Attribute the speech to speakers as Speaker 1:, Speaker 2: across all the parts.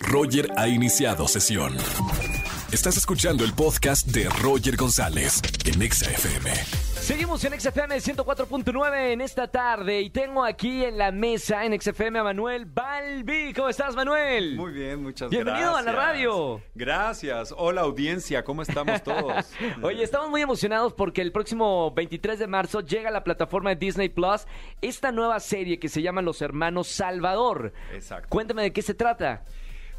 Speaker 1: Roger ha iniciado sesión. Estás escuchando el podcast de Roger González en Exa FM.
Speaker 2: Seguimos en XFM 104.9 en esta tarde y tengo aquí en la mesa en XFM a Manuel Balbi. ¿Cómo estás, Manuel?
Speaker 3: Muy bien, muchas
Speaker 2: Bienvenido
Speaker 3: gracias.
Speaker 2: a la radio.
Speaker 3: Gracias. Hola, audiencia. ¿Cómo estamos todos?
Speaker 2: Oye, estamos muy emocionados porque el próximo 23 de marzo llega a la plataforma de Disney Plus esta nueva serie que se llama Los Hermanos Salvador.
Speaker 3: Exacto.
Speaker 2: Cuéntame de qué se trata.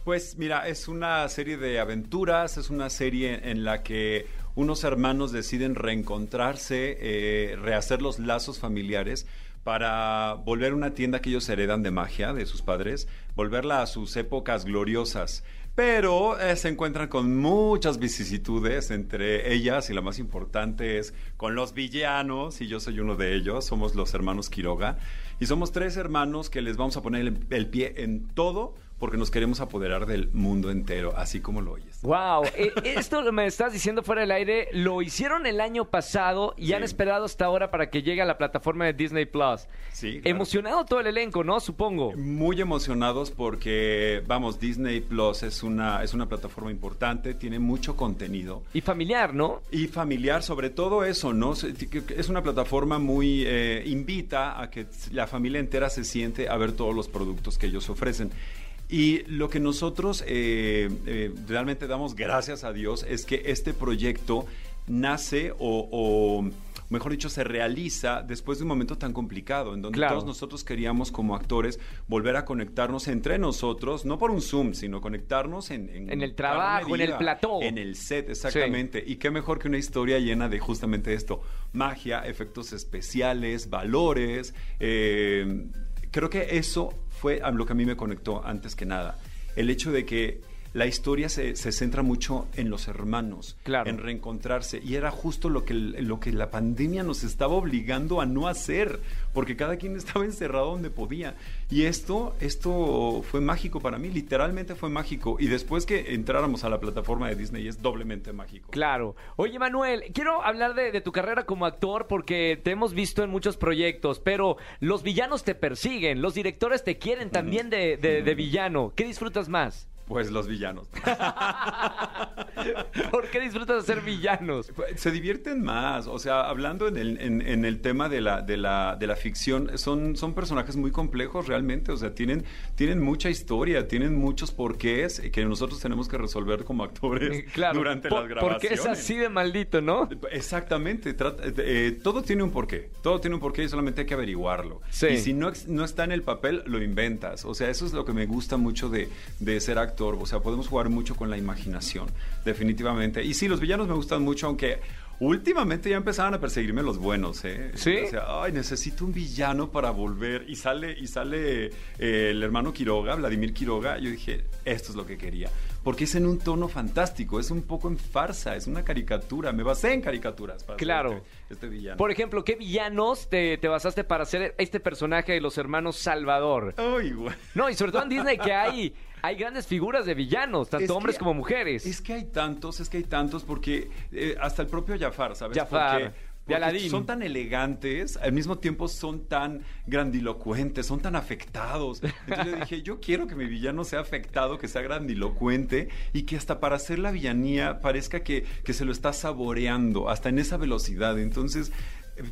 Speaker 3: Pues mira, es una serie de aventuras, es una serie en la que unos hermanos deciden reencontrarse, eh, rehacer los lazos familiares para volver una tienda que ellos heredan de magia de sus padres, volverla a sus épocas gloriosas. Pero eh, se encuentran con muchas vicisitudes, entre ellas, y la más importante es con los villanos, y yo soy uno de ellos, somos los hermanos Quiroga, y somos tres hermanos que les vamos a poner el, el pie en todo porque nos queremos apoderar del mundo entero, así como lo oyes.
Speaker 2: Wow, eh, esto me estás diciendo fuera del aire, lo hicieron el año pasado y
Speaker 3: Sí.
Speaker 2: han esperado hasta ahora para que llegue a la plataforma de Disney Plus.
Speaker 3: Sí, claro.
Speaker 2: Emocionado todo el elenco, ¿no? Supongo.
Speaker 3: Muy emocionados porque, vamos, Disney Plus es una, es una plataforma importante, tiene mucho contenido.
Speaker 2: Y familiar, ¿no?
Speaker 3: Y familiar, sobre todo eso, ¿no? Es una plataforma muy... eh, invita a que la familia entera se siente a ver todos los productos que ellos ofrecen. Y lo que nosotros eh, eh, realmente damos gracias a Dios es que este proyecto nace o, o, mejor dicho, se realiza después de un momento tan complicado, en donde
Speaker 2: Claro.
Speaker 3: todos nosotros queríamos como actores volver a conectarnos entre nosotros, no por un Zoom, sino conectarnos en...
Speaker 2: En el trabajo, en el plató.
Speaker 3: En el set, exactamente. Y qué mejor que una historia llena de justamente esto, magia, efectos especiales, valores. eh, creo que eso fue lo que a mí me conectó antes que nada. El hecho de que la historia se, se centra mucho en los hermanos,
Speaker 2: Claro.
Speaker 3: en reencontrarse. Y era justo lo que, lo que la pandemia nos estaba obligando a no hacer, porque cada quien estaba encerrado donde podía. Y esto, esto fue mágico para mí, literalmente fue mágico. Y después que entráramos a la plataforma de Disney es doblemente mágico.
Speaker 2: Claro. Oye, Manuel, quiero hablar de, de tu carrera como actor porque te hemos visto en muchos proyectos, pero los villanos te persiguen, los directores te quieren también de, de- de villano. ¿Qué disfrutas más?
Speaker 3: Pues los villanos.
Speaker 2: ¿Por qué disfrutas de ser villanos?
Speaker 3: Se divierten más, o sea, hablando en el, en, en el tema de la, de, la, de la ficción, son, son personajes muy complejos realmente, o sea, tienen, tienen mucha historia, tienen muchos porqués que nosotros tenemos que resolver como actores
Speaker 2: Claro.
Speaker 3: durante
Speaker 2: por-
Speaker 3: las grabaciones.
Speaker 2: Porque es así de maldito, ¿no?
Speaker 3: Exactamente, trata- eh, todo tiene un porqué, todo tiene un porqué y solamente hay que averiguarlo.
Speaker 2: Sí.
Speaker 3: Y si no, no está en el papel, lo inventas. O sea, eso es lo que me gusta mucho de, de ser actor. O sea, podemos jugar mucho con la imaginación, definitivamente. Y sí, los villanos me gustan mucho, aunque últimamente ya empezaban a perseguirme los buenos, ¿eh?
Speaker 2: ¿Sí?
Speaker 3: O sea, ay, necesito un villano para volver. Y sale, y sale eh, el hermano Quiroga, Vladimir Quiroga. Yo dije, esto es lo que quería. Porque es en un tono fantástico, es un poco en farsa, es una caricatura. Me basé en caricaturas para
Speaker 2: Claro.
Speaker 3: este, este villano.
Speaker 2: Por ejemplo, ¿qué villanos te, te basaste para hacer este personaje de los hermanos Salvador?
Speaker 3: Ay, güey.
Speaker 2: No, y sobre todo en Disney que hay, hay grandes figuras de villanos, tanto
Speaker 3: Es que-
Speaker 2: hombres como mujeres.
Speaker 3: Es que hay tantos, es que hay tantos, porque eh, hasta el propio Jafar, ¿sabes?
Speaker 2: Jafar,
Speaker 3: Porque- son tan elegantes, al mismo tiempo son tan grandilocuentes, son tan afectados. Entonces yo dije, yo quiero que mi villano sea afectado, que sea grandilocuente y que hasta para hacer la villanía parezca que, que se lo está saboreando, hasta en esa velocidad. Entonces,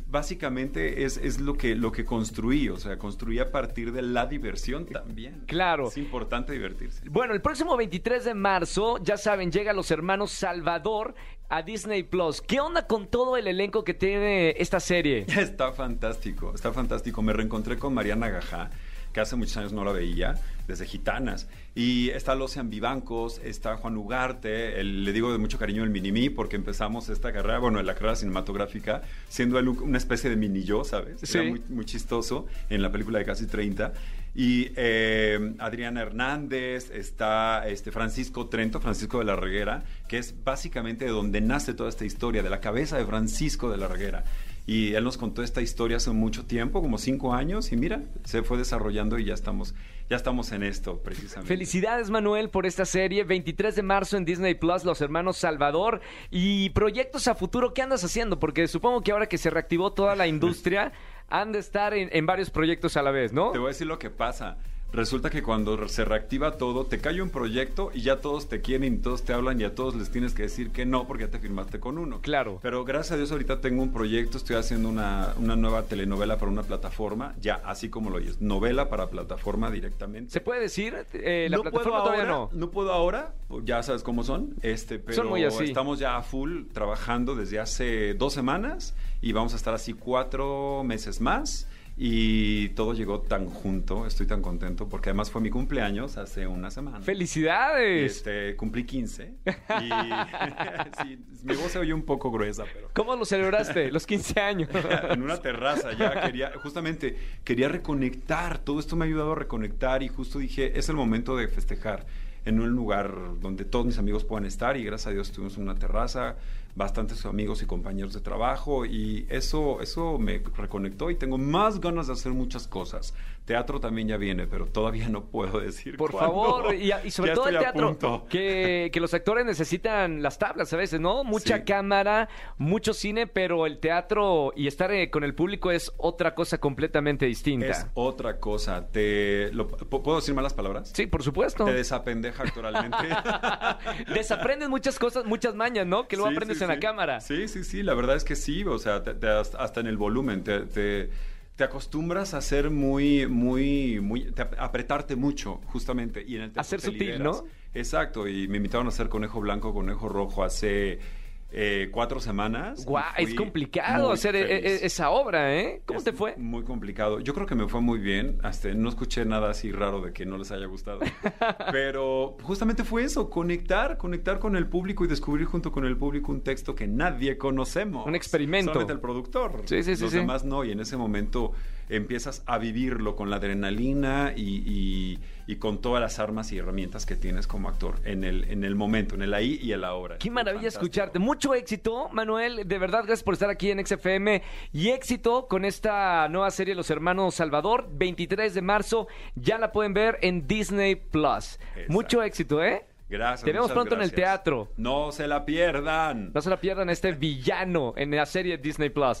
Speaker 3: básicamente es, es lo, que, lo que construí, o sea, construí a partir de la diversión también.
Speaker 2: Claro.
Speaker 3: Es importante divertirse.
Speaker 2: Bueno, el próximo 23 de marzo, ya saben, llega los hermanos Salvador a Disney Plus. ¿Qué onda con todo el elenco que tiene esta serie?
Speaker 3: Está fantástico, está fantástico. Me reencontré con Mariana Gajá, que hace muchos años no la veía, desde Gitanas. Y está Lucian Vivancos, está Juan Ugarte, el- le digo de mucho cariño el Minimi, porque empezamos esta carrera, bueno, la carrera cinematográfica, siendo él un- una especie de mini yo, ¿sabes?
Speaker 2: Sí.
Speaker 3: Era muy, muy chistoso en la película de casi 30. Y eh, Adriana Hernández, está este Francisco Trento, Francisco de la Reguera, que es básicamente de donde nace toda esta historia, de la cabeza de Francisco de la Reguera. Y él nos contó esta historia hace mucho tiempo, como cinco años, y mira, se fue desarrollando y ya estamos, ya estamos en esto, precisamente.
Speaker 2: Felicidades, Manuel, por esta serie. 23 de marzo en Disney Plus, Los Hermanos Salvador. Y proyectos a futuro, ¿qué andas haciendo? Porque supongo que ahora que se reactivó toda la industria, han de estar en, en varios proyectos a la vez, ¿no?
Speaker 3: Te voy a decir lo que pasa. Resulta que cuando se reactiva todo, te cae un proyecto y ya todos te quieren y todos te hablan y a todos les tienes que decir que no porque ya te firmaste con uno.
Speaker 2: Claro.
Speaker 3: Pero gracias a Dios ahorita tengo un proyecto, estoy haciendo una, una nueva telenovela para una plataforma, ya así como lo oyes, novela para plataforma directamente.
Speaker 2: ¿Se puede decir? Eh, la
Speaker 3: no
Speaker 2: plataforma
Speaker 3: puedo
Speaker 2: todavía
Speaker 3: ahora,
Speaker 2: no.
Speaker 3: puedo ahora, pues ya sabes cómo son, este, pero
Speaker 2: Son muy así.
Speaker 3: estamos ya a full trabajando desde hace dos semanas y vamos a estar así cuatro meses más y todo llegó tan junto, estoy tan contento porque además fue mi cumpleaños hace una semana.
Speaker 2: ¡Felicidades!
Speaker 3: Este, cumplí 15 y sí, mi voz se oye un poco gruesa, pero
Speaker 2: ¿Cómo lo celebraste? Los 15 años.
Speaker 3: en una terraza ya quería, justamente quería reconectar, todo esto me ha ayudado a reconectar y justo dije, es el momento de festejar en un lugar donde todos mis amigos puedan estar y gracias a Dios tuvimos una terraza, bastantes amigos y compañeros de trabajo y eso, eso me reconectó y tengo más ganas de hacer muchas cosas. Teatro también ya viene, pero todavía no puedo decir
Speaker 2: Por
Speaker 3: cuándo.
Speaker 2: favor, y, y sobre todo el teatro, que, que los actores necesitan las tablas a veces, ¿no? Mucha
Speaker 3: Sí.
Speaker 2: cámara, mucho cine, pero el teatro y estar eh, con el público es otra cosa completamente distinta.
Speaker 3: Es otra cosa. Te, lo- ¿Puedo decir malas palabras?
Speaker 2: Sí, por supuesto.
Speaker 3: Te desapendeja actoralmente.
Speaker 2: Desaprendes muchas cosas, muchas mañas, ¿no? Que luego
Speaker 3: Sí,
Speaker 2: aprendes
Speaker 3: sí,
Speaker 2: en la
Speaker 3: sí.
Speaker 2: cámara.
Speaker 3: Sí, sí, sí, la verdad es que sí, o sea, te- te- hasta en el volumen, te, te- te acostumbras a ser muy, muy, muy, te ap- apretarte mucho, justamente, y en el
Speaker 2: A ser sutil,
Speaker 3: liberas.
Speaker 2: ¿no?
Speaker 3: Exacto, y me invitaron a hacer Conejo Blanco, Conejo Rojo hace eh, cuatro semanas.
Speaker 2: Guau, es complicado hacer eh,
Speaker 3: feliz.
Speaker 2: eh, esa obra, ¿eh? ¿Cómo
Speaker 3: Es
Speaker 2: te fue?
Speaker 3: Muy complicado. Yo creo que me fue muy bien. Hasta no escuché nada así raro de que no les haya gustado. Pero justamente fue eso, conectar, conectar con el público y descubrir junto con el público un texto que nadie conocemos.
Speaker 2: Un experimento.
Speaker 3: Solamente el productor.
Speaker 2: Sí, sí, sí,
Speaker 3: Los
Speaker 2: sí.
Speaker 3: demás no. Y en ese momento empiezas a vivirlo con la adrenalina y, y- y con todas las armas y herramientas que tienes como actor en el, en el momento, en el ahí y el ahora.
Speaker 2: Qué maravilla
Speaker 3: fantástico.
Speaker 2: escucharte. Mucho éxito, Manuel. De verdad, gracias por estar aquí en XFM. Y éxito con esta nueva serie Los Hermanos Salvador, 23 de marzo. Ya la pueden ver en Disney Plus.
Speaker 3: Exacto.
Speaker 2: Mucho éxito, ¿eh?
Speaker 3: Gracias.
Speaker 2: Te vemos pronto en el teatro.
Speaker 3: No se la pierdan.
Speaker 2: No se la pierdan este villano en la serie Disney Plus.